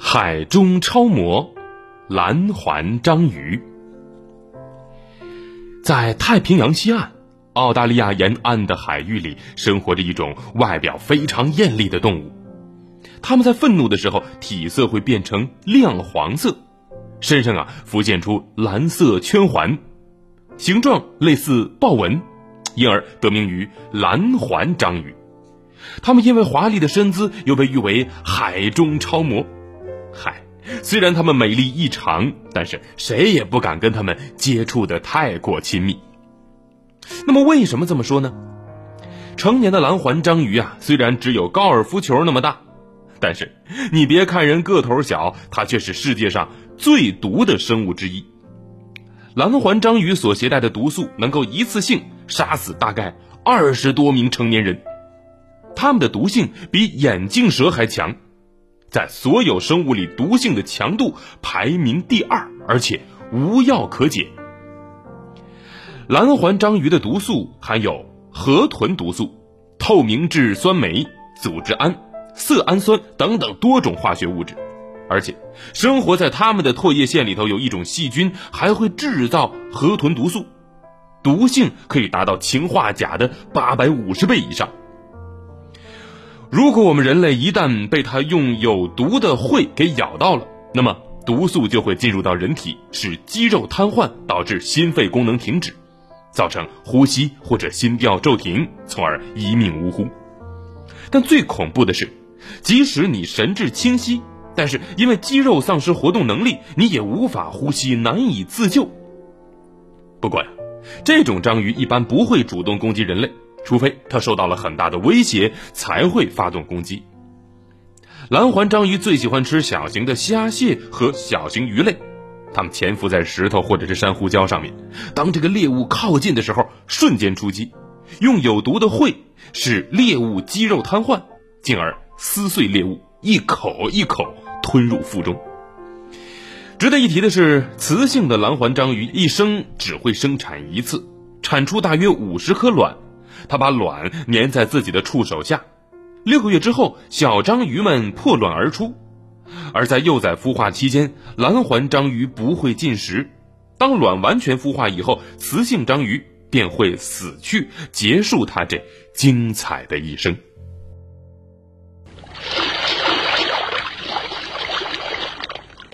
海中超模，蓝环章鱼，在太平洋西岸，澳大利亚沿岸的海域里，生活着一种外表非常艳丽的动物。它们在愤怒的时候，体色会变成亮黄色，身上啊浮现出蓝色圈环，形状类似豹纹，因而得名于蓝环章鱼。他们因为华丽的身姿，又被誉为海中超模。嗨，虽然他们美丽异常，但是谁也不敢跟他们接触的太过亲密。那么为什么这么说呢？成年的蓝环章鱼啊，虽然只有高尔夫球那么大，但是你别看人个头小，它却是世界上最毒的生物之一。蓝环章鱼所携带的毒素能够一次性杀死大概二十多名成年人，它们的毒性比眼镜蛇还强。在所有生物里，毒性的强度排名第二，而且无药可解。蓝环章鱼的毒素含有河豚毒素、透明质酸酶、组织胺、色氨酸等等多种化学物质，而且生活在它们的唾液腺里头有一种细菌，还会制造河豚毒素，毒性可以达到氰化钾的八百五十倍以上。如果我们人类一旦被它用有毒的喙给咬到了，那么毒素就会进入到人体，使肌肉瘫痪，导致心肺功能停止，造成呼吸或者心跳骤停，从而一命呜呼。但最恐怖的是，即使你神志清晰，但是因为肌肉丧失活动能力，你也无法呼吸，难以自救。不过呀，这种章鱼一般不会主动攻击人类。除非它受到了很大的威胁，才会发动攻击。蓝环章鱼最喜欢吃小型的虾蟹和小型鱼类，它们潜伏在石头或者是珊瑚礁上面。当这个猎物靠近的时候，瞬间出击，用有毒的喙使猎物肌肉瘫痪，进而撕碎猎物，一口一口吞入腹中。值得一提的是，雌性的蓝环章鱼一生只会生产一次，产出大约五十颗卵。它把卵粘在自己的触手下，六个月之后，小章鱼们破卵而出。而在幼崽孵化期间，蓝环章鱼不会进食。当卵完全孵化以后，雌性章鱼便会死去，结束它这精彩的一生。